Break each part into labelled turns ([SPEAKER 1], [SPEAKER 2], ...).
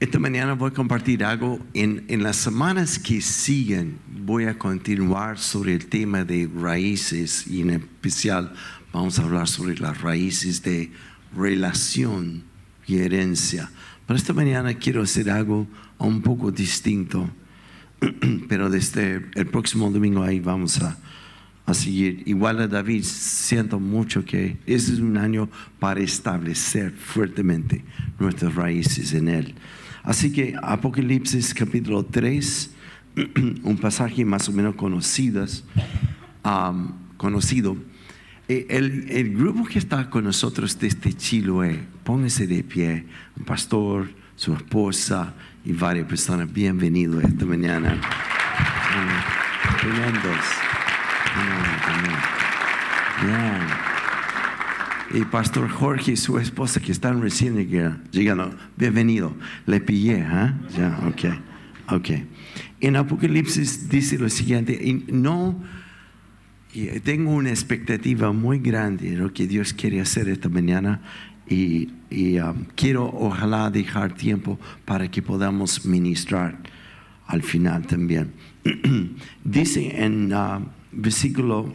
[SPEAKER 1] Esta mañana voy a compartir algo. En, las semanas que siguen voy a continuar sobre el tema de raíces y en especial vamos a hablar sobre las raíces de relación y herencia. Pero esta mañana quiero hacer algo un poco distinto, pero desde el próximo domingo ahí vamos a, a seguir. Igual a David, siento mucho que este es un año para establecer fuertemente nuestras raíces en Él. Así que Apocalipsis capítulo 3, un pasaje más o menos conocidas, conocido. Eh, El, grupo que está con nosotros desde Chiloé, póngase de pie, un pastor, su esposa y varias personas, bienvenidos esta mañana. Tremendos. Bien. Y Pastor Jorge y su esposa que están recién llegando, bienvenido. Le pillé, ¿ah? Ya, ok. Ok. En Apocalipsis dice lo siguiente, y no, tengo una expectativa muy grande de lo que Dios quiere hacer esta mañana y, y, um, quiero ojalá dejar tiempo para que podamos ministrar al final también. dice en uh, versículo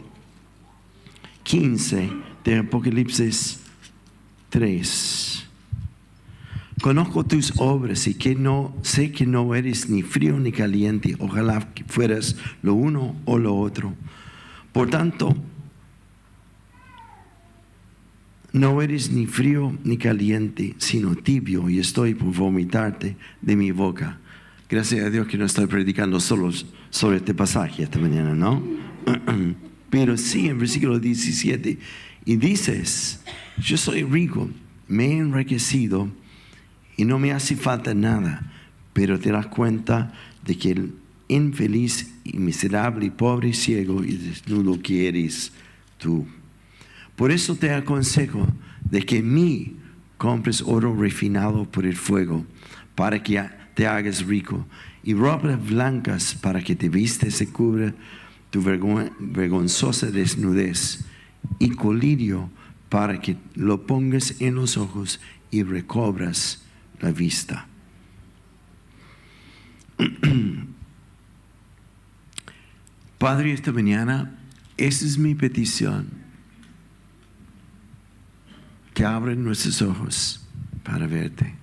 [SPEAKER 1] 15 de Apocalipsis 3. Conozco tus obras y que no sé que no eres ni frío ni caliente. Ojalá fueras lo uno o lo otro. Por tanto, no eres ni frío ni caliente, sino tibio, y estoy por vomitarte de mi boca. Gracias a Dios que no estoy predicando solo sobre este pasaje esta mañana, ¿no? Pero sí, en versículo 17, y dices, yo soy rico, me he enriquecido y no me hace falta nada, pero te das cuenta de que el infeliz y miserable y pobre y ciego y desnudo que eres tú. Por eso te aconsejo de que en compres oro refinado por el fuego, para que te hagas rico, y ropas blancas para que te vistes y cubra tu vergon- vergonzosa desnudez, y colirio para que lo pongas en los ojos y recobras la vista. Padre, esta mañana, esa es mi petición. Que abren nuestros ojos para verte.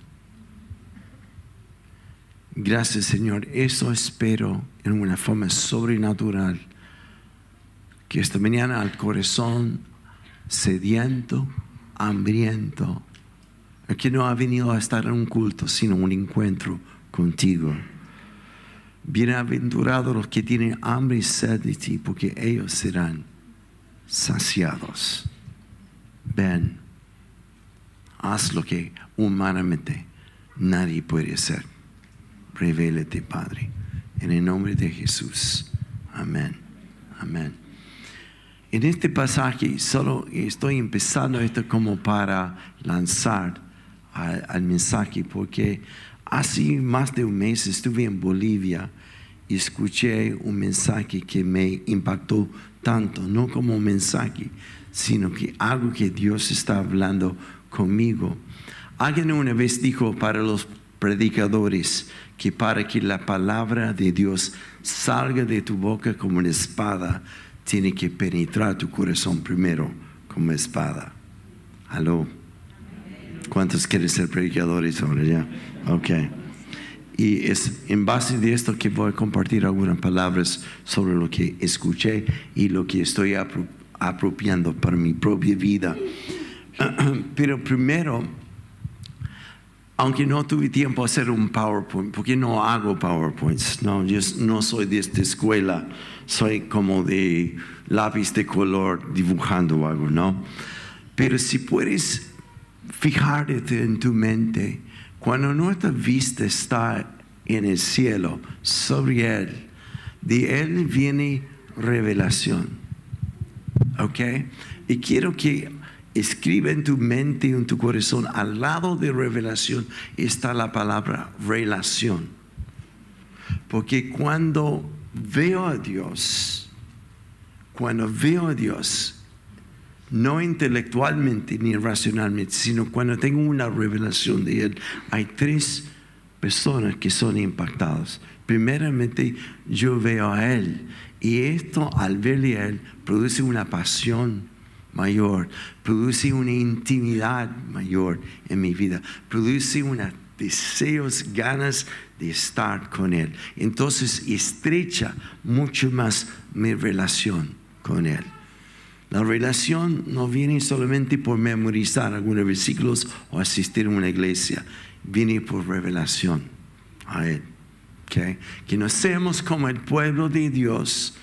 [SPEAKER 1] Gracias, Señor. Eso espero en una forma sobrenatural. Que esta mañana al corazón sediento, hambriento, que no ha venido a estar en un culto, sino un encuentro contigo. Bienaventurados los que tienen hambre y sed de ti, porque ellos serán saciados. Ven, haz lo que humanamente nadie puede hacer. Revélate, Padre, en el nombre de Jesús. Amén. Amén. En este pasaje solo estoy empezando esto como para lanzar al, mensaje, porque hace más de un mes estuve en Bolivia y escuché un mensaje que me impactó tanto, no como un mensaje, sino que algo que Dios está hablando conmigo. Alguien una vez dijo para los predicadores que para que la palabra de Dios salga de tu boca como una espada, tiene que penetrar tu corazón primero como espada. Aló. ¿Cuántos quieren ser predicadores ahora ya? Ok. Y es en base de esto que voy a compartir algunas palabras sobre lo que escuché y lo que estoy apro apropiando para mi propia vida. Pero primero, aunque no tuve tiempo a hacer un PowerPoint, porque no hago PowerPoints, no, yo no soy de esta escuela, soy como de lápiz de color dibujando algo, ¿no? Pero si puedes fijarte en tu mente, cuando nuestra vista está en el cielo, sobre Él, de Él viene revelación. ¿Ok? Y quiero que escriba en tu mente y en tu corazón, al lado de revelación está la palabra relación. Porque cuando veo a Dios, cuando veo a Dios, no intelectualmente ni racionalmente, sino cuando tengo una revelación de Él, hay tres personas que son impactadas. Primeramente yo veo a Él y esto al verle a Él produce una pasión mayor, produce una intimidad mayor en mi vida, produce unos deseos, ganas de estar con Él. Entonces estrecha mucho más mi relación con Él. La relación no viene solamente por memorizar algunos versículos o asistir a una iglesia, viene por revelación a Él. Que no seamos como el pueblo de Dios,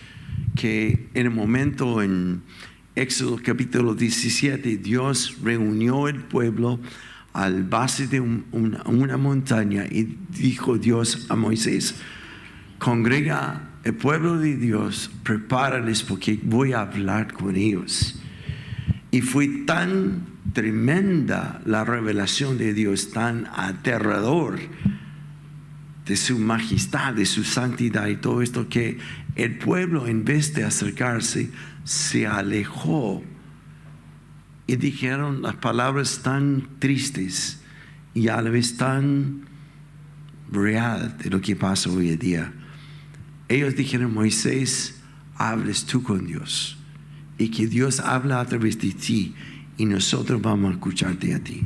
[SPEAKER 1] que en el momento en Éxodo capítulo 17, Dios reunió el pueblo al base de una montaña y dijo Dios a Moisés, congrega el pueblo de Dios, prepárales porque voy a hablar con ellos. Y fue tan tremenda la revelación de Dios, tan aterrador de su majestad, de su santidad y todo esto, que el pueblo en vez de acercarse, se alejó y dijeron las palabras tan tristes y a la vez tan real de lo que pasa hoy en día ellos dijeron, Moisés, hables tú con Dios y que Dios habla a través de ti y nosotros vamos a escucharte a ti.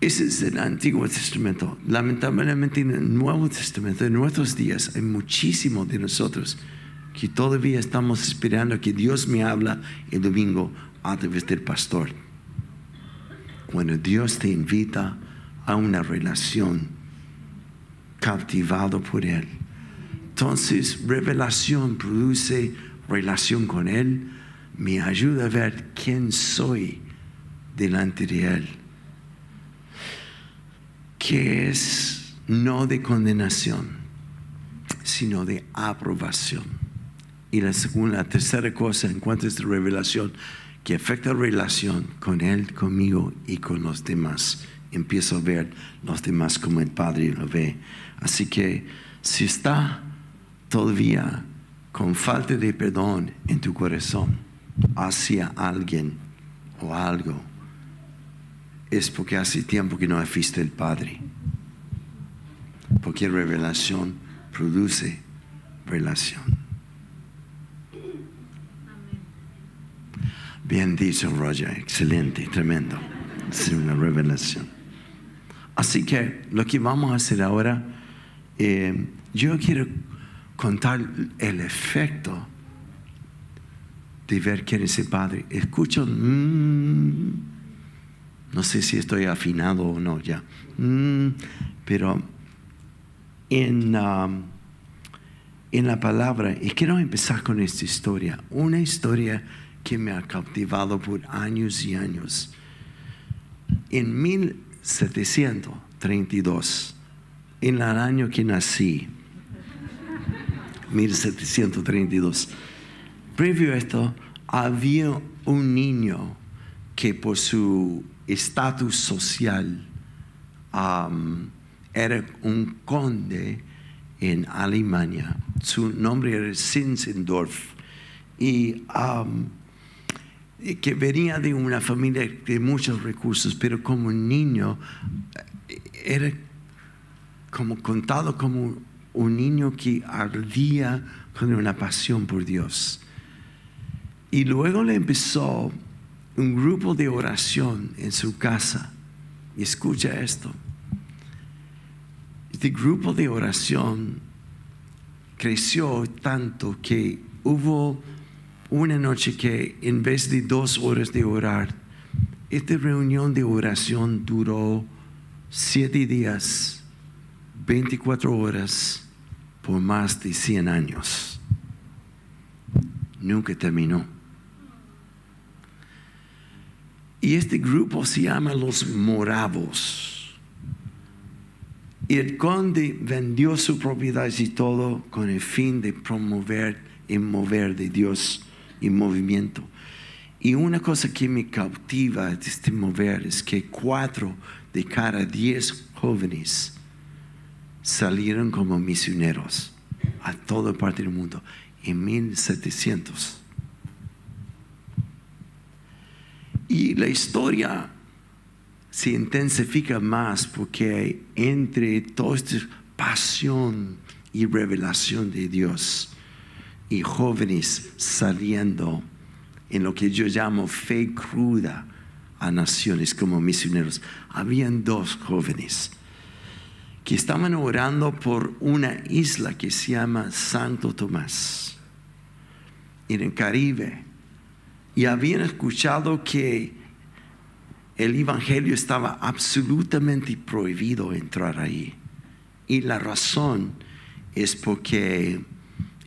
[SPEAKER 1] Ese es el Antiguo Testamento. Lamentablemente en el Nuevo Testamento, en nuestros días, hay muchísimos de nosotros que todavía estamos esperando que Dios me habla el domingo a través del pastor. Cuando Dios te invita a una relación captivado por Él entonces, revelación produce relación con Él, me ayuda a ver quién soy delante de Él, que es no de condenación, sino de aprobación. Y la segunda, la tercera cosa en cuanto a esta revelación, que afecta la relación con Él, conmigo y con los demás. Empiezo a ver los demás como el Padre lo ve. Así que si está todavía con falta de perdón en tu corazón hacia alguien o algo, es porque hace tiempo que no has visto el Padre. Porque revelación produce relación. Bien dicho, Roger. Excelente, tremendo. Es una revelación. Así que lo que vamos a hacer ahora, eh, yo quiero contar el efecto de ver quién es el Padre. Escucho, no sé si estoy afinado o no ya, mm, pero en, um, en la palabra, y quiero empezar con esta historia, una historia que me ha cautivado por años y años. En 1732, en el año que nací, 1732. Previo a esto, había un niño que por su estatus social era un conde en Alemania. Su nombre era Zinzendorf. Y que venía de una familia de muchos recursos, pero como niño era como contado como un niño que ardía con una pasión por Dios. Y luego le empezó un grupo de oración en su casa. Y escucha esto. Este grupo de oración creció tanto que hubo una noche que en vez de dos horas de orar, esta reunión de oración duró siete días 24 horas por más de 100 años. Nunca terminó. Y este grupo se llama los moravos. Y el conde vendió su propiedad y todo con el fin de promover y mover de Dios y movimiento. Y una cosa que me cautiva de este mover es que cuatro de cada diez jóvenes salieron como misioneros a toda parte del mundo en 1700. Y la historia se intensifica más porque entre toda esta pasión y revelación de Dios y jóvenes saliendo en lo que yo llamo fe cruda a naciones como misioneros. Habían dos jóvenes que estaban orando por una isla que se llama Santo Tomás, en el Caribe, y habían escuchado que el Evangelio estaba absolutamente prohibido entrar ahí. Y la razón es porque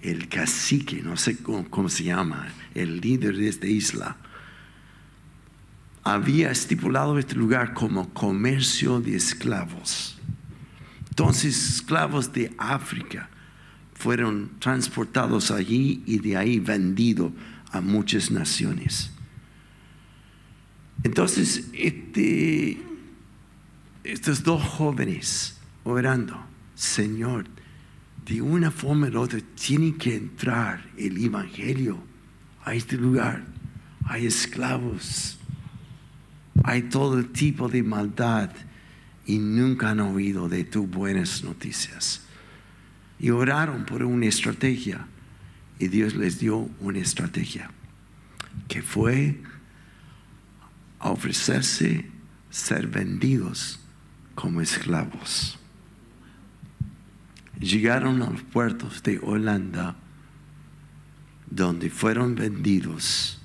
[SPEAKER 1] el cacique, no sé cómo, se llama, el líder de esta isla, había estipulado este lugar como comercio de esclavos. Entonces, esclavos de África fueron transportados allí y de ahí vendidos a muchas naciones. Entonces, este, estos dos jóvenes orando, Señor, de una forma u otra tiene que entrar el Evangelio a este lugar. Hay esclavos, hay todo tipo de maldad y nunca han oído de tus buenas noticias. Y oraron por una estrategia y Dios les dio una estrategia que fue ofrecerse ser vendidos como esclavos. Llegaron a los puertos de Holanda donde fueron vendidos.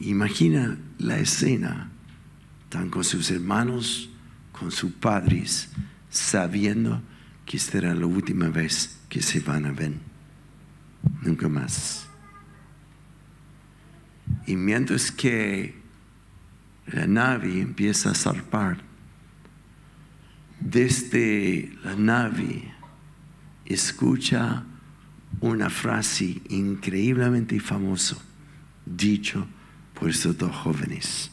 [SPEAKER 1] Imagina la escena, están con sus hermanos, con sus padres, sabiendo que esta era la última vez que se van a ver. Nunca más. Y mientras que la nave empieza a zarpar, desde la nave escucha una frase increíblemente famosa, dicho por estos dos jóvenes.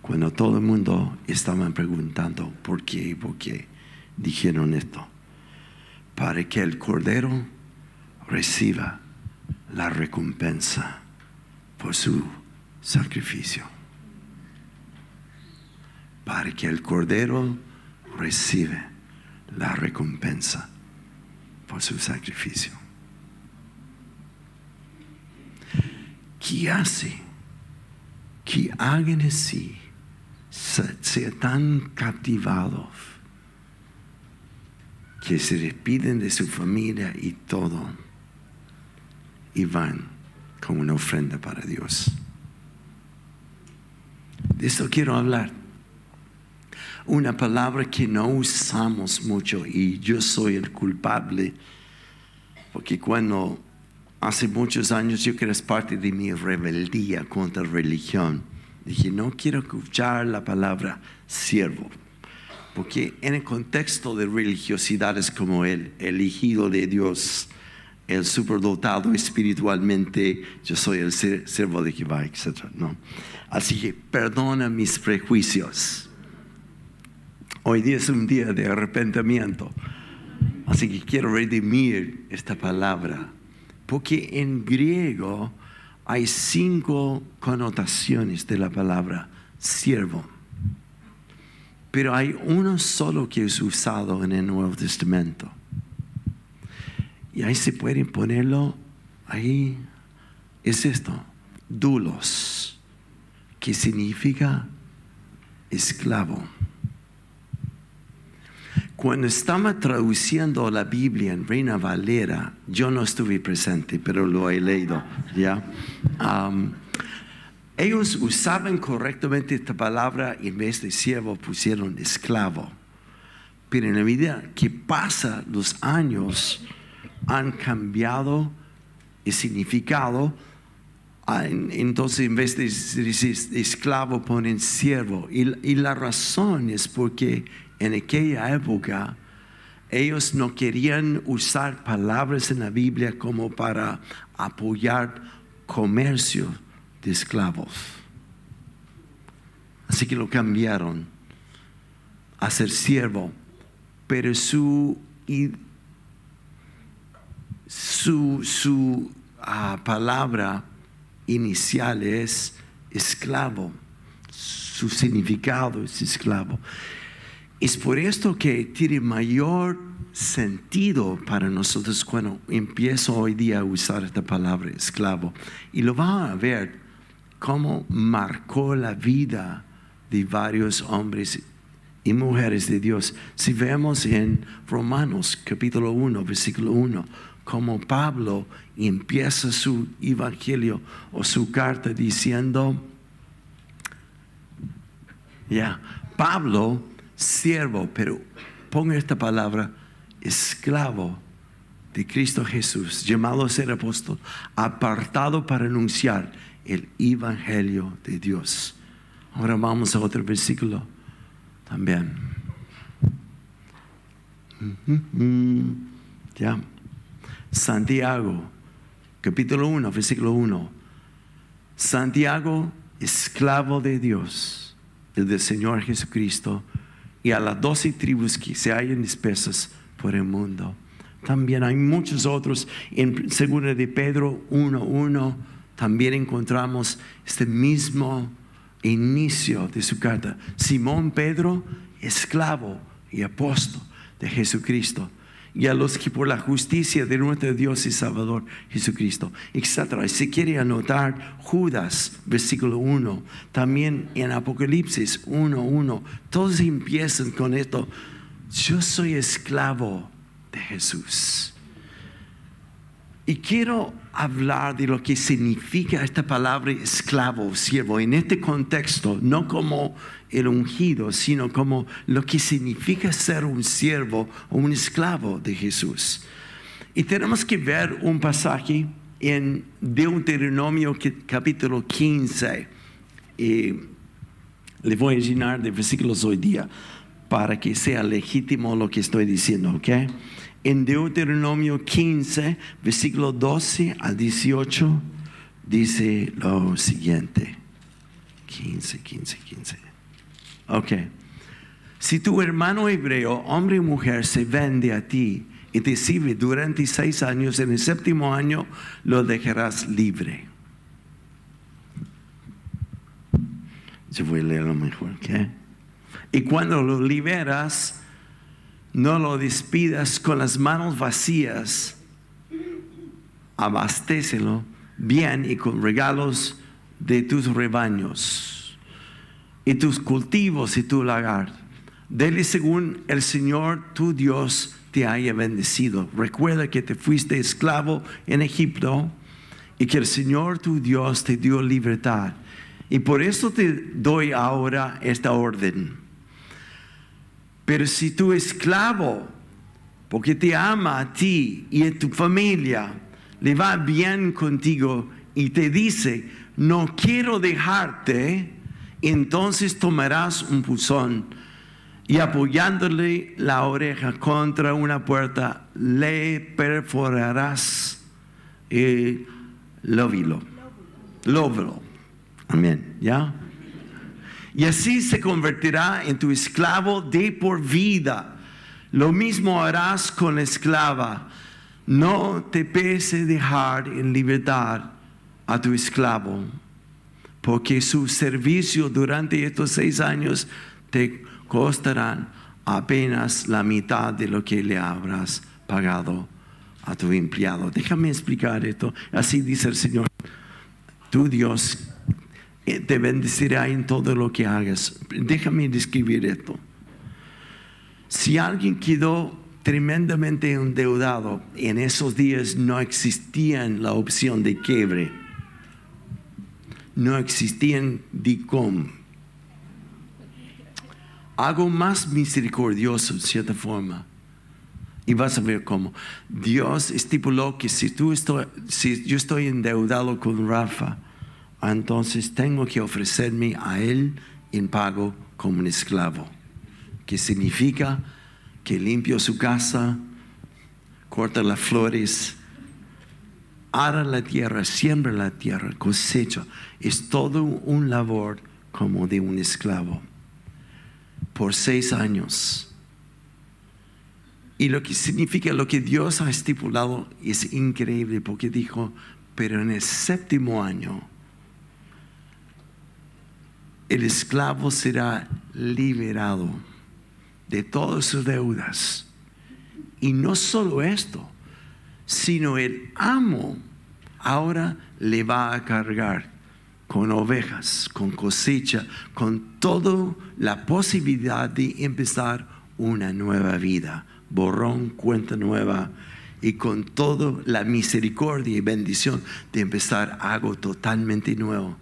[SPEAKER 1] Cuando todo el mundo estaba preguntando por qué y por qué, dijeron esto, para que el Cordero reciba la recompensa por su sacrificio. Para que el Cordero reciba la recompensa por su sacrificio. ¿Qué hace que alguien así sea tan captivado que se despiden de su familia y todo y van como una ofrenda para Dios? De esto quiero hablar una palabra que no usamos mucho y yo soy el culpable, porque cuando hace muchos años yo que era parte de mi rebeldía contra religión, dije, no quiero escuchar la palabra siervo, porque en el contexto de religiosidades como el elegido de Dios, el superdotado espiritualmente, yo soy el siervo de Jehová, etc. ¿no? Así que perdona mis prejuicios Hoy día es un día de arrepentimiento. Así que quiero redimir esta palabra. Porque en griego hay cinco connotaciones de la palabra siervo. Pero hay uno solo que es usado en el Nuevo Testamento. Y ahí se puede ponerlo, ahí es esto, dulos, que significa esclavo. Cuando estaba traduciendo la Biblia en Reina Valera, yo no estuve presente, pero lo he leído, ¿ya? ellos usaban correctamente esta palabra y en vez de siervo pusieron esclavo. Pero en la medida que pasa los años, han cambiado el significado. Ah, entonces, en vez de decir esclavo, ponen siervo. y la razón es porque en aquella época ellos no querían usar palabras en la Biblia como para apoyar comercio de esclavos. Así que lo cambiaron a ser siervo, pero su, su, su ah, palabra inicial es esclavo su significado es esclavo. Es por esto que tiene mayor sentido para nosotros cuando empiezo hoy día a usar esta palabra esclavo. Y lo van a ver cómo marcó la vida de varios hombres y mujeres de Dios. Si vemos en Romanos capítulo 1, versículo 1, como Pablo empieza su evangelio o su carta diciendo, ya, Pablo, siervo, pero ponga esta palabra, esclavo de Cristo Jesús, llamado a ser apóstol, apartado para anunciar el evangelio de Dios. Ahora vamos a otro versículo también. Ya. Santiago, capítulo 1, versículo 1. Santiago, esclavo de Dios, el del Señor Jesucristo, y a las doce tribus que se hallan dispersas por el mundo. También hay muchos otros. En segunda de Pedro 1.1 también encontramos este mismo inicio de su carta. Simón Pedro, esclavo y apóstol de Jesucristo y a los que por la justicia de nuestro Dios y Salvador Jesucristo, etc. Si quiere anotar Judas, versículo 1, también en Apocalipsis 1, 1, todos empiezan con esto, yo soy esclavo de Jesús. Y quiero hablar de lo que significa esta palabra esclavo, siervo, en este contexto, no como el ungido, sino como lo que significa ser un siervo o un esclavo de Jesús. Y tenemos que ver un pasaje en Deuteronomio capítulo 15. le voy a llenar de versículos hoy día para que sea legítimo lo que estoy diciendo, ¿ok? en Deuteronomio 15, versículo 12 al 18, dice lo siguiente. 15, 15, 15. Ok. Si tu hermano hebreo, hombre y mujer, se vende a ti y te sirve durante seis años, en el séptimo año lo dejarás libre. Yo voy a leerlo mejor, ¿ok? Y cuando lo liberas, no lo despidas con las manos vacías, abastécelo bien y con regalos de tus rebaños y tus cultivos y tu lagar. Dele según el Señor tu Dios te haya bendecido. Recuerda que te fuiste esclavo en Egipto y que el Señor tu Dios te dio libertad. Y por eso te doy ahora esta orden pero si tu esclavo, porque te ama a ti y a tu familia, le va bien contigo y te dice, no quiero dejarte, entonces tomarás un puzón y apoyándole la oreja contra una puerta, le perforarás el lóbulo. Lóbulo. Amén. ¿Ya? Y así se convertirá en tu esclavo de por vida. Lo mismo harás con la esclava. No te pese dejar en libertad a tu esclavo, porque su servicio durante estos seis años te costarán apenas la mitad de lo que le habrás pagado a tu empleado. Déjame explicar esto. Así dice el Señor, tu Dios te bendecirá en todo lo que hagas. Déjame describir esto. Si alguien quedó tremendamente endeudado, en esos días no existía la opción de quiebre, no existían DICOM. Hago más misericordioso, en cierta forma. Y vas a ver cómo. Dios estipuló que si, tú estoy, si yo estoy endeudado con Rafa, entonces tengo que ofrecerme a Él en pago como un esclavo, que significa que limpio su casa, corta las flores, ara la tierra, siembra la tierra, cosecha. Es todo un labor como de un esclavo por seis años. Y lo que significa, lo que Dios ha estipulado es increíble porque dijo, pero en el séptimo año, el esclavo será liberado de todas sus deudas. Y no solo esto, sino el amo ahora le va a cargar con ovejas, con cosecha, con toda la posibilidad de empezar una nueva vida, borrón, cuenta nueva, y con toda la misericordia y bendición de empezar algo totalmente nuevo.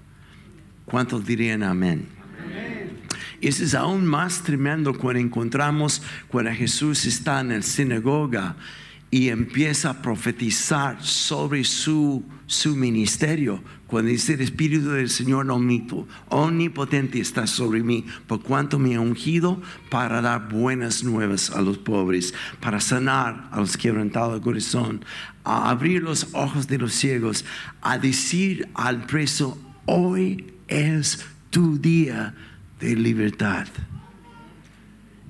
[SPEAKER 1] ¿Cuántos dirían amén? Eso es aún más tremendo cuando encontramos cuando Jesús está en la sinagoga y empieza a profetizar sobre su, su ministerio. Cuando dice el Espíritu del Señor omnipotente está sobre mí, por cuanto me ha ungido para dar buenas nuevas a los pobres, para sanar a los quebrantados de corazón, a abrir los ojos de los ciegos, a decir al preso, hoy es tu día de libertad.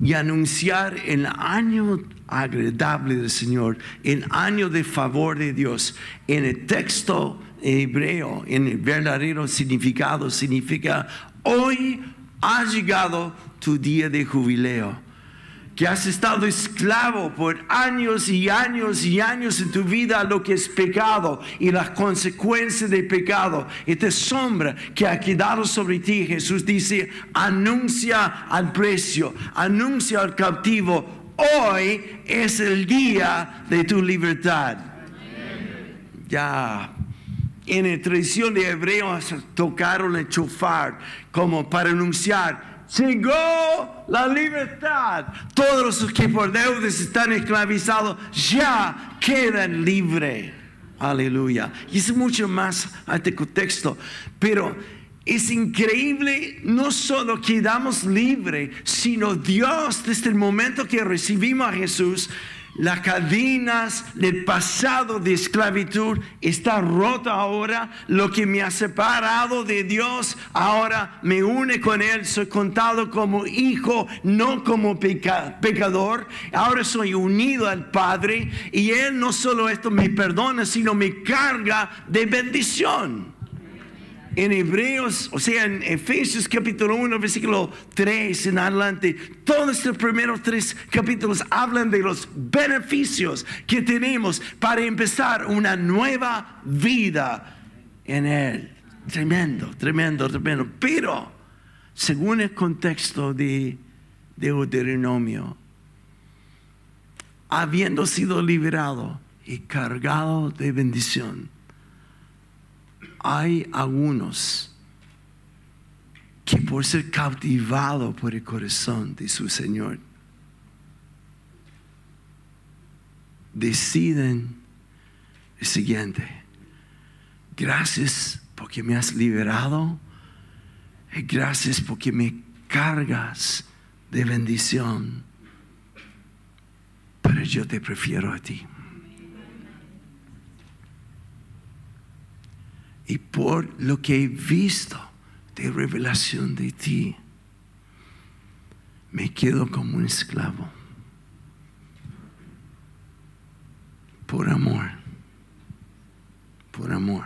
[SPEAKER 1] Y anunciar el año agradable del Señor, el año de favor de Dios. En el texto hebreo, en el verdadero significado, significa, hoy ha llegado tu día de jubileo que has estado esclavo por años y años y años en tu vida a lo que es pecado y las consecuencias del pecado. Esta sombra que ha quedado sobre ti, Jesús dice, anuncia al precio, anuncia al cautivo, hoy es el día de tu libertad. Ya en la tradición de hebreos tocaron el chofar como para anunciar llegó la libertad. Todos los que por deudas están esclavizados ya quedan libres. Aleluya. Y es mucho más este contexto. Pero es increíble, no solo quedamos libres, sino Dios desde el momento que recibimos a Jesús, las cadenas del pasado de esclavitud está rota ahora. Lo que me ha separado de Dios ahora me une con Él. Soy contado como hijo, no como pecador. Ahora soy unido al Padre y Él no solo esto me perdona, sino me carga de bendición en Hebreos, o sea, en Efesios capítulo 1, versículo 3 en adelante, todos estos primeros tres capítulos hablan de los beneficios que tenemos para empezar una nueva vida en Él. Tremendo, tremendo, tremendo. Pero, según el contexto de Deuteronomio, habiendo sido liberado y cargado de bendición, hay algunos que por ser cautivado por el corazón de su Señor, deciden el siguiente, gracias porque me has liberado, gracias porque me cargas de bendición, pero yo te prefiero a ti. Y por lo que he visto de revelación de ti, me quedo como un esclavo. Por amor. Por amor.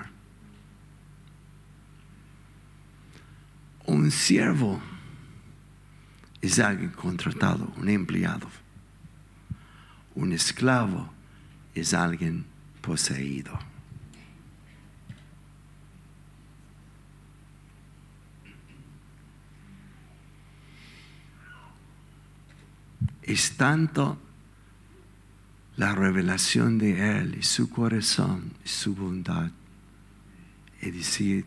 [SPEAKER 1] Un siervo es alguien contratado, un empleado. Un esclavo es alguien poseído. Es tanto la revelación de Él y su corazón y su bondad. Y decir,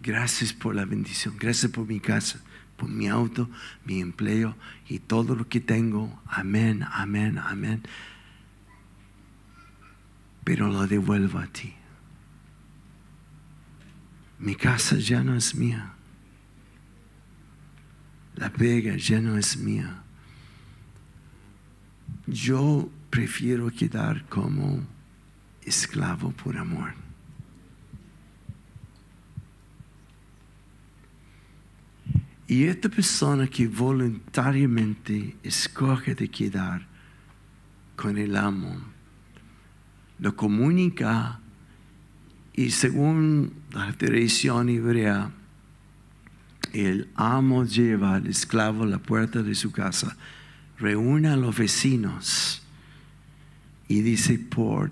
[SPEAKER 1] gracias por la bendición, gracias por mi casa, por mi auto, mi empleo y todo lo que tengo. Amén, amén, amén. Pero lo devuelvo a ti. Mi casa ya no es mía. La pega ya no es mía yo prefiero quedar como esclavo por amor. Y esta persona que voluntariamente escoge de quedar con el amo, lo comunica y según la tradición hebrea, el amo lleva al esclavo a la puerta de su casa, reúne a los vecinos y dice por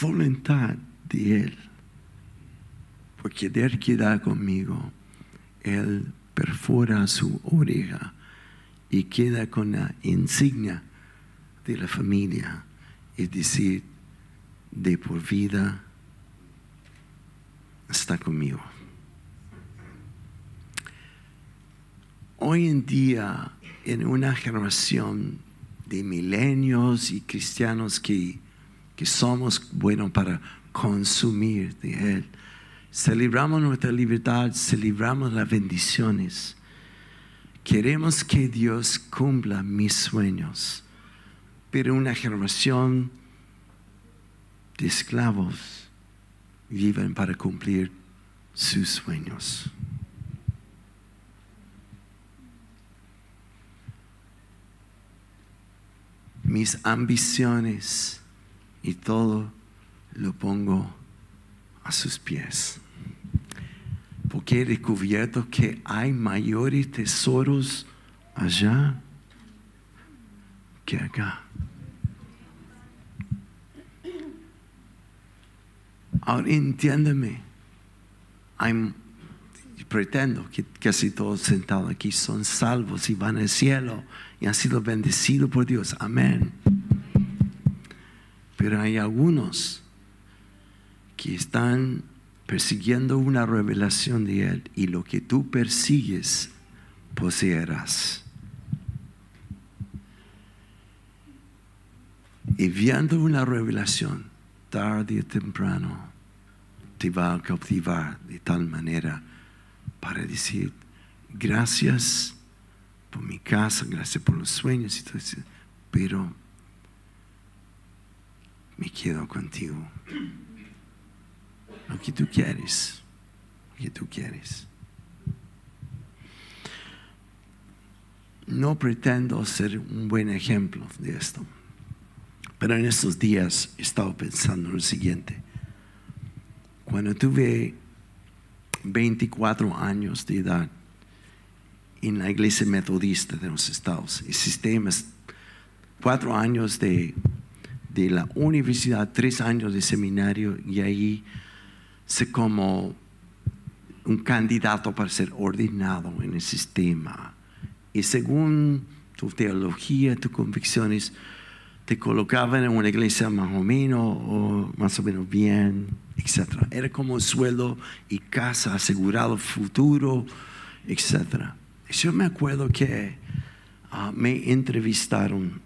[SPEAKER 1] voluntad de él, por querer quedar conmigo, él perfora su oreja y queda con la insignia de la familia, es decir, de por vida está conmigo. Hoy en día, en una generación de milenios y cristianos que, que somos buenos para consumir de Él, celebramos nuestra libertad, celebramos las bendiciones. Queremos que Dios cumpla mis sueños, pero una generación de esclavos viven para cumplir sus sueños. Mis ambiciones y todo lo pongo a sus pies. Porque he descubierto que hay mayores tesoros allá que acá. Ahora entiéndeme. pretendo que casi todos sentados aquí son salvos y van al cielo y han sido bendecidos por Dios. Amén. Pero hay algunos que están persiguiendo una revelación de Él y lo que tú persigues poseerás. Y viendo una revelación, tarde o temprano, te va a cautivar de tal manera para decir, gracias mi casa, gracias por los sueños y todo eso, pero me quedo contigo. Lo que tú quieres, lo que tú quieres. No pretendo ser un buen ejemplo de esto, pero en estos días he estado pensando en lo siguiente. Cuando tuve 24 años de edad en la iglesia metodista de los estados, el sistema cuatro años de, de la universidad, tres años de seminario y ahí se como un candidato para ser ordenado en el sistema. Y según tu teología, tus convicciones, te colocaban en una iglesia más o menos, o más o menos bien, etc. Era como un sueldo y casa asegurado futuro, etc. Yo me acuerdo que ah, me entrevistaron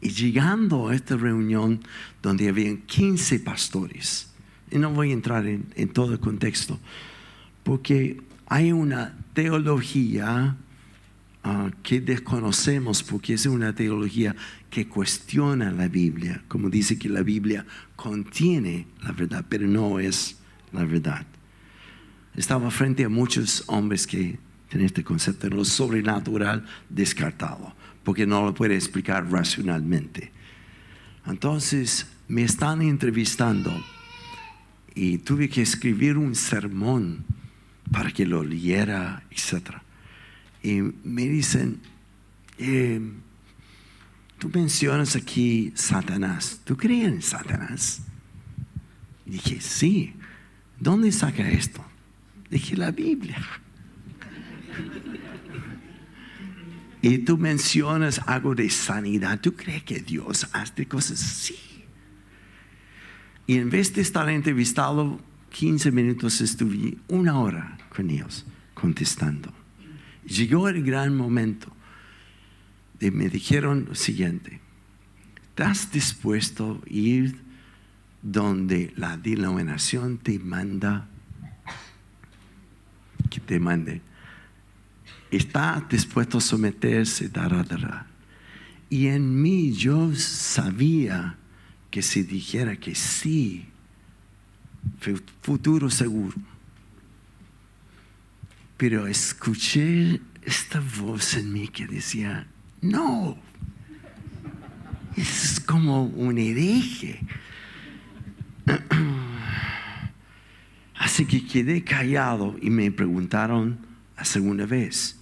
[SPEAKER 1] y llegando a esta reunión donde habían 15 pastores, y no voy a entrar en, todo el contexto, porque hay una teología Ah, que desconocemos porque es una teología que cuestiona la Biblia, como dice que la Biblia contiene la verdad, pero no es la verdad. Estaba frente a muchos hombres que tienen este concepto de lo sobrenatural descartado, porque no lo puede explicar racionalmente. Entonces me están entrevistando y tuve que escribir un sermón para que lo leyera, etcétera y me dicen, eh, tú mencionas aquí Satanás, ¿tú crees en Satanás? Dije, sí, ¿dónde saca esto? Dije, la Biblia. y tú mencionas algo de sanidad, ¿tú crees que Dios hace cosas así? Y en vez de estar entrevistado 15 minutos, estuve una hora con ellos contestando. Llegó el gran momento. Y me dijeron lo siguiente, ¿estás dispuesto a ir donde la denominación te manda? Que te mande. ¿Está dispuesto a someterse? Dará, Y en mí yo sabía que si dijera que sí, futuro seguro pero escuché esta voz en mí que decía, no, es como un hereje. Así que quedé callado y me preguntaron la segunda vez,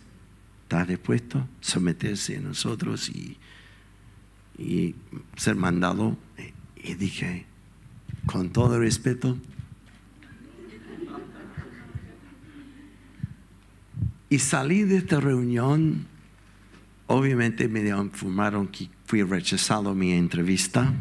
[SPEAKER 1] ¿está dispuesto a someterse a nosotros y, y ser mandado? Y dije, con todo respeto, y salí de esta reunión, obviamente me informaron que fui rechazado mi entrevista.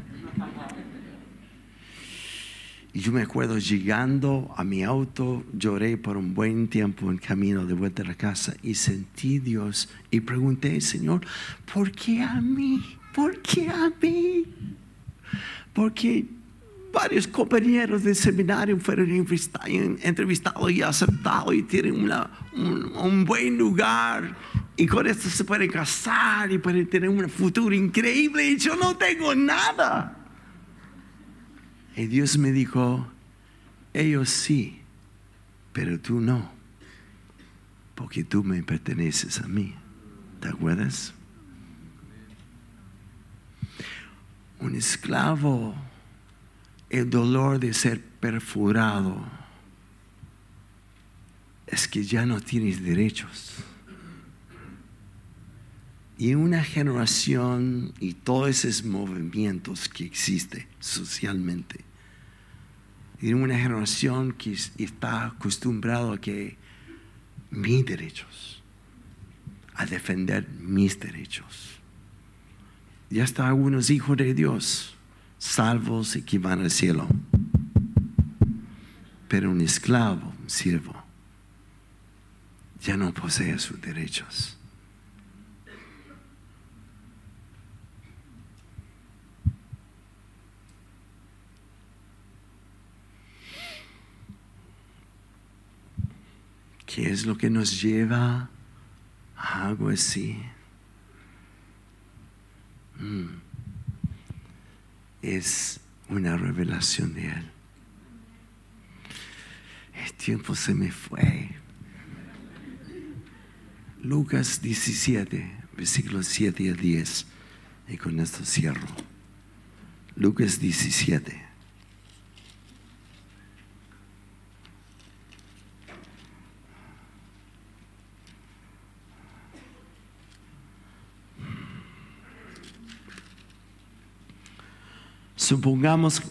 [SPEAKER 1] Y yo me acuerdo llegando a mi auto, lloré por un buen tiempo en camino de vuelta a la casa y sentí Dios y pregunté, Señor, ¿por qué a mí? ¿Por qué a mí? Porque varios compañeros del seminario fueron entrevistados y aceptados y tienen un, un buen lugar y con esto se pueden casar y pueden tener un futuro increíble y yo no tengo nada. Y Dios me dijo, ellos sí, pero tú no, porque tú me perteneces a mí. ¿Te acuerdas? Un esclavo, el dolor de ser perforado es que ya no tienes derechos. Y una generación y todos esos movimientos que existen socialmente en una generación que está acostumbrado a que mis derechos, a defender mis derechos. Ya están algunos hijos de Dios, salvos y que van al cielo. Pero un esclavo, un siervo, ya no posee sus derechos. ¿Qué es lo que nos lleva a algo así? Mm. Es una revelación de Él. El tiempo se me fue. Lucas 17, versículos 7 y 10. Y con esto cierro. Lucas 17. Supongamos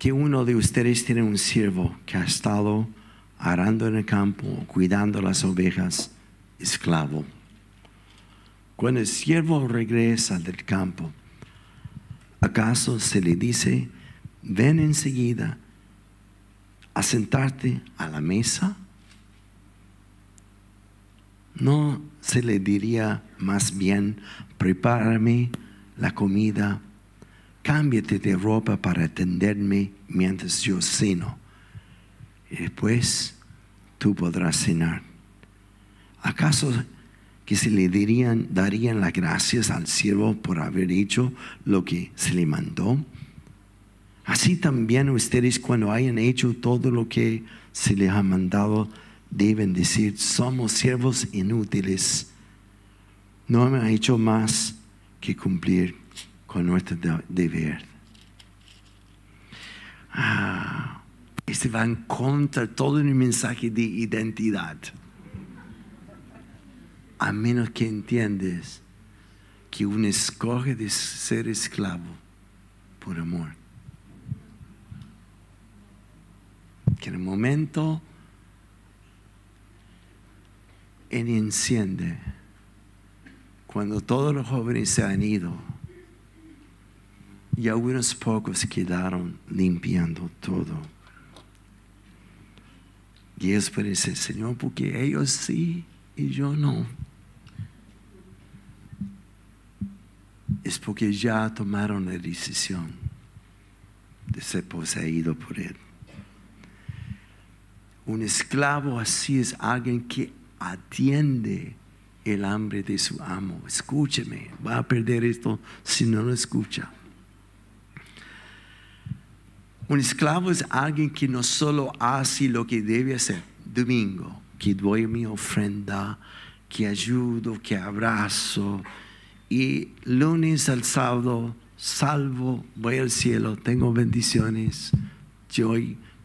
[SPEAKER 1] que uno de ustedes tiene un siervo que ha estado arando en el campo, cuidando las ovejas, esclavo. Cuando el siervo regresa del campo, ¿acaso se le dice, ven enseguida a sentarte a la mesa? ¿No se le diría más bien, prepárame la comida cámbiate de ropa para atenderme mientras yo ceno. Y después tú podrás cenar. ¿Acaso que se le dirían, darían las gracias al siervo por haber hecho lo que se le mandó? Así también ustedes cuando hayan hecho todo lo que se les ha mandado, deben decir, somos siervos inútiles. No me hecho más que cumplir con nuestro deber. Ah, este va en contra todo un mensaje de identidad. A menos que entiendes que uno escoge de ser esclavo por amor. Que en el momento él enciende, cuando todos los jóvenes se han ido, y algunos pocos quedaron limpiando todo. Y ellos decir, Señor, porque ellos sí y yo no. Es porque ya tomaron la decisión de ser poseído por Él. Un esclavo así es alguien que atiende el hambre de su amo. Escúcheme, va a perder esto si no lo escucha. Un esclavo es alguien que no solo hace lo que debe hacer, domingo, que doy mi ofrenda, que ayudo, que abrazo, y lunes al sábado salvo, voy al cielo, tengo bendiciones, yo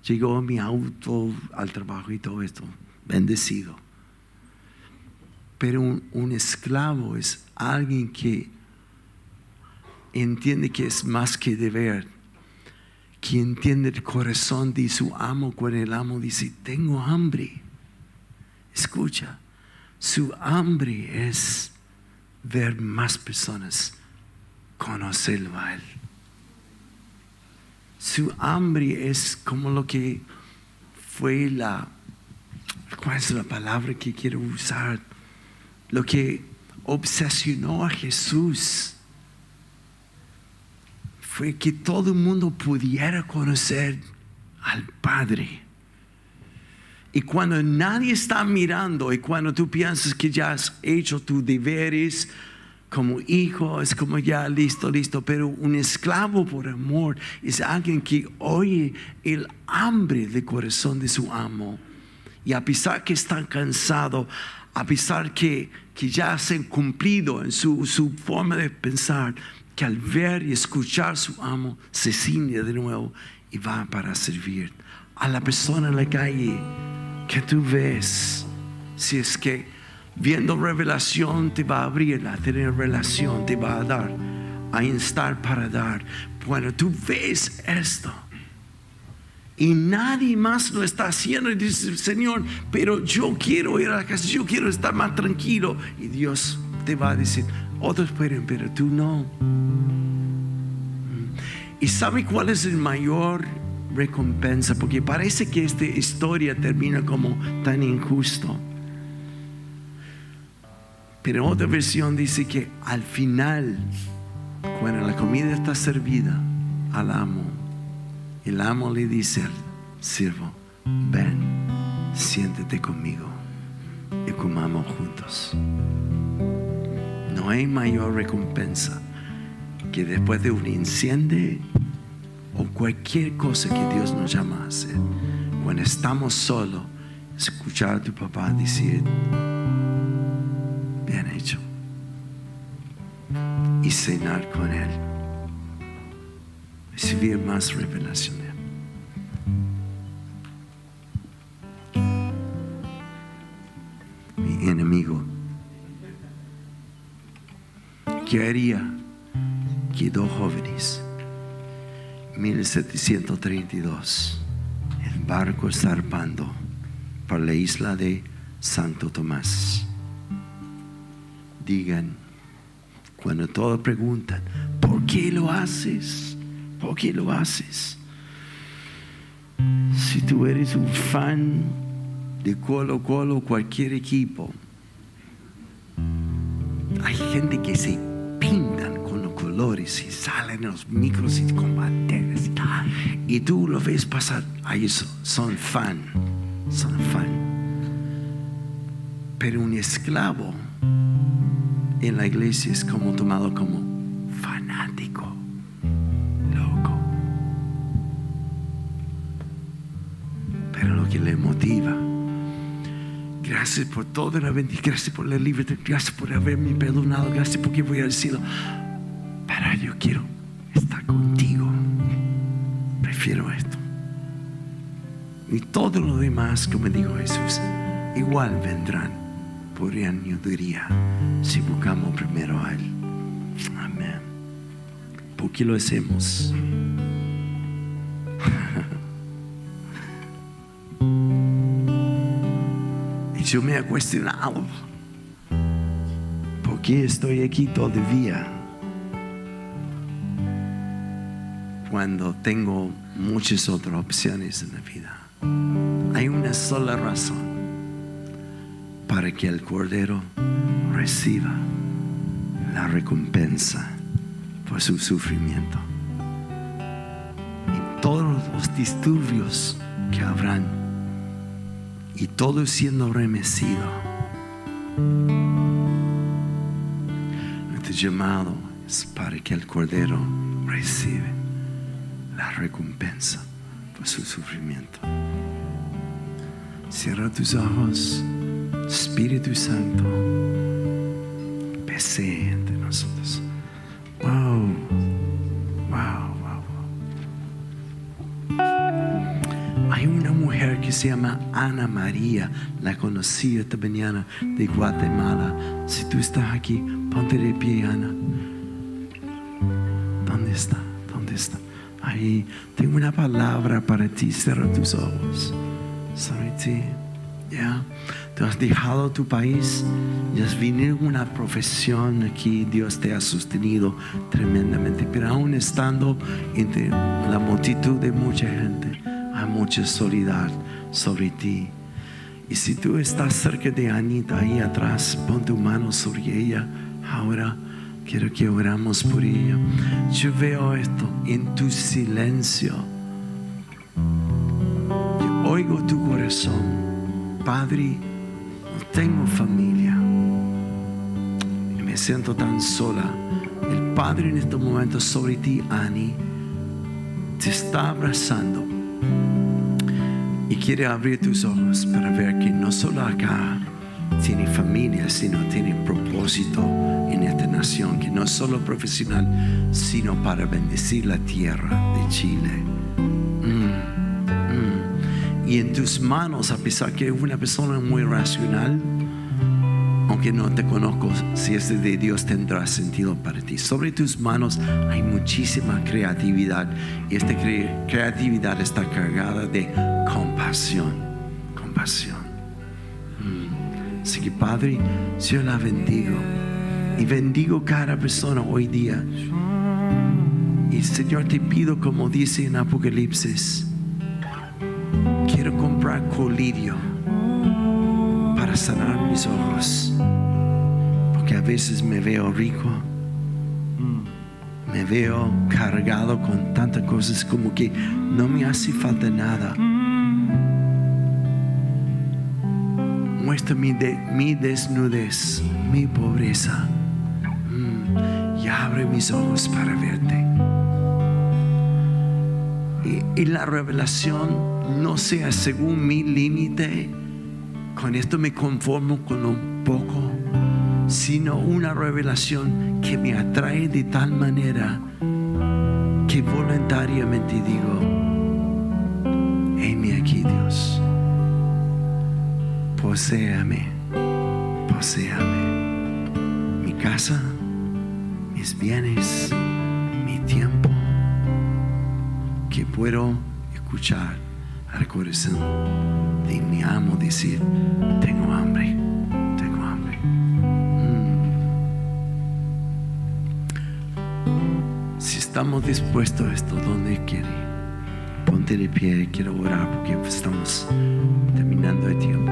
[SPEAKER 1] llegó mi auto al trabajo y todo esto, bendecido. Pero un, un esclavo es alguien que entiende que es más que deber, que entiende el corazón de su amo cuando el amo dice, tengo hambre. Escucha, su hambre es ver más personas conocerlo a Él. Su hambre es como lo que fue la, ¿cuál es la palabra que quiero usar? Lo que obsesionó a Jesús fue que todo el mundo pudiera conocer al Padre. Y cuando nadie está mirando y cuando tú piensas que ya has hecho tus deberes, como hijo, es como ya listo, listo, pero un esclavo por amor es alguien que oye el hambre del corazón de su amo. Y a pesar que está cansado, a pesar que, que ya se han cumplido en su, su forma de pensar, que al ver y escuchar su amo se ciñe de nuevo y va para servir a la persona en la calle que tú ves. Si es que Viendo revelación te va a abrir, a tener relación te va a dar, a instar para dar. Bueno, tú ves esto. Y nadie más lo está haciendo y dice, Señor, pero yo quiero ir a la casa, yo quiero estar más tranquilo. Y Dios te va a decir, otros pueden, pero tú no. ¿Y sabe cuál es el mayor recompensa? Porque parece que esta historia termina como tan injusto. Pero otra versión dice que al final, cuando la comida está servida al amo, el amo le dice al siervo, ven, siéntete conmigo y comamos juntos. No hay mayor recompensa que después de un incendio o cualquier cosa que Dios nos llama a hacer, cuando estamos solos, escuchar a tu papá decir, bien hecho. Y cenar con Él. Recibir más revelación quería que dos jóvenes, 1732, el barco zarpando por la isla de Santo Tomás digan, cuando todos preguntan, ¿por qué lo haces? ¿Por qué lo haces? Si tú eres un fan de Colo Colo, cualquier equipo, hay gente que se pintan con los colores y salen los micros y combates y tú lo ves pasar, ahí son fan, son fan. Pero un esclavo en la iglesia es como tomado como fanático, loco. Pero lo que le motiva, gracias por toda la bendición, gracias por la libertad, gracias por haberme perdonado, gracias porque voy al cielo. Pero yo quiero estar contigo. Prefiero esto. Y todo lo demás, como dijo Jesús, igual vendrán por añadiría si buscamos primero a Él. Amén. ¿Por qué lo hacemos? yo me he cuestionado, ¿por qué estoy aquí todavía? Cuando tengo muchas otras opciones en la vida. Hay una sola razón para que el Cordero reciba la recompensa por su sufrimiento. Y todos los disturbios que habrán, y todo siendo remecido. Nuestro llamado es para que el Cordero reciba la recompensa por su sufrimiento. Cierra tus ojos. Espíritu Santo, pese entre nosotros. Wow, se llama Ana María. La conocí esta mañana de Guatemala. Si tú estás aquí, ponte de pie, Ana. ¿Dónde está? ¿Dónde está? Ahí. Tengo una palabra para ti. Cierra tus ojos. Sobre ti. Ya. Te has dejado tu país y has venido una profesión aquí. Dios te ha sostenido tremendamente. Pero aún estando entre la multitud de mucha gente, hay mucha solidaridad sobre ti. Y si tú estás cerca de Anita ahí atrás, pon tu mano sobre ella. Ahora quiero que oramos por ella. Yo veo esto en tu silencio. Yo oigo tu corazón. Padre, no tengo familia. Y me siento tan sola. El Padre en este momento sobre ti, Ani, te está abrazando y quiere abrir tus ojos para ver que no solo acá tiene familia, sino tiene propósito en esta nación, que no es solo profesional, sino para bendecir la tierra de Chile. Mm, mm. Y en tus manos, a pesar que es una persona muy racional, aunque no te conozco, si es de Dios tendrá sentido para ti. Sobre tus manos hay muchísima creatividad y esta cre- creatividad está cargada de compasión, compasión. Mm. Así que Padre, yo la bendigo y bendigo cada persona hoy día. Y Señor, te pido como dice en Apocalipsis, quiero comprar colirio sanar mis ojos. Porque a veces me veo rico, me veo cargado con tantas cosas como que no me hace falta nada. Muestra mi, de- mi desnudez, mi pobreza. Mm, y abre mis ojos para verte. Y la revelación no sea según mi límite, con esto me conformo con un poco, sino una revelación que me atrae de tal manera que voluntariamente digo, heme aquí Dios, poséame, poséame. Mi casa, mis bienes, mi tiempo, que puedo escuchar al corazón de mi amo decir, tengo hambre, tengo hambre. Mm. Si estamos dispuestos a esto, donde quiere, ponte de pie, quiero orar porque estamos terminando el tiempo.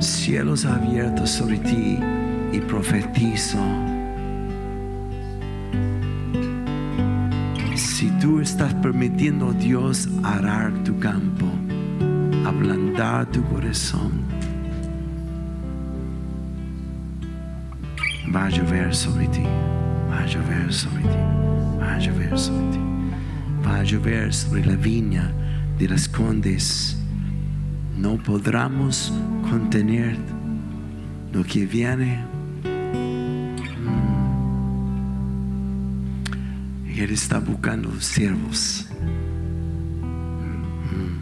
[SPEAKER 1] Cielos abiertos sobre ti y profetizo. Tú estás permitiendo a Dios arar tu campo, ablandar tu corazón, va a llover sobre ti, va a llover sobre ti, va a llover sobre ti, va a llover sobre la viña de las condes. No podremos contener lo que viene. Está buscando siervos. Mm.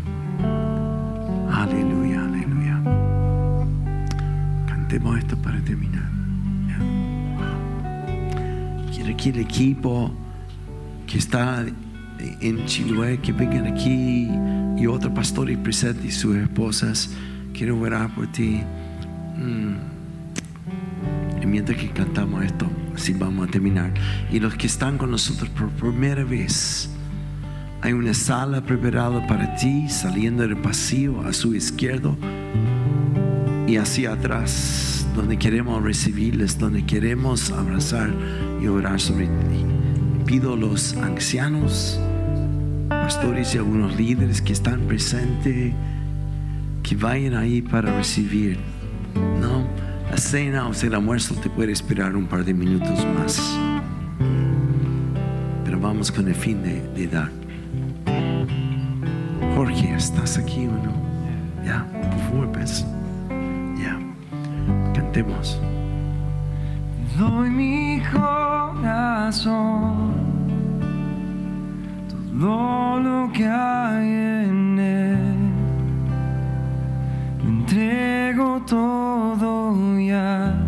[SPEAKER 1] Aleluya, aleluya. Cantemos esto para terminar. Quiero que el equipo que está en Chiloé, que vengan aquí y otro pastor y presente y sus esposas. Quiero orar por ti. Mm. Y mientras que cantamos esto, así vamos a terminar. Y los que están con nosotros por primera vez, hay una sala preparada para ti, saliendo del pasillo a su izquierdo y hacia atrás, donde queremos recibirles, donde queremos abrazar y orar sobre ti. Pido a los ancianos, pastores y algunos líderes que están presentes, que vayan ahí para recibir. No, la cena o sea, el almuerzo te puede esperar un par de minutos más. Pero vamos con el fin de, de dar. Jorge, ¿estás aquí o no? Ya, por favor, pues. Ya, cantemos.
[SPEAKER 2] Doy mi corazón, todo lo que hay en él. Entrego todo ya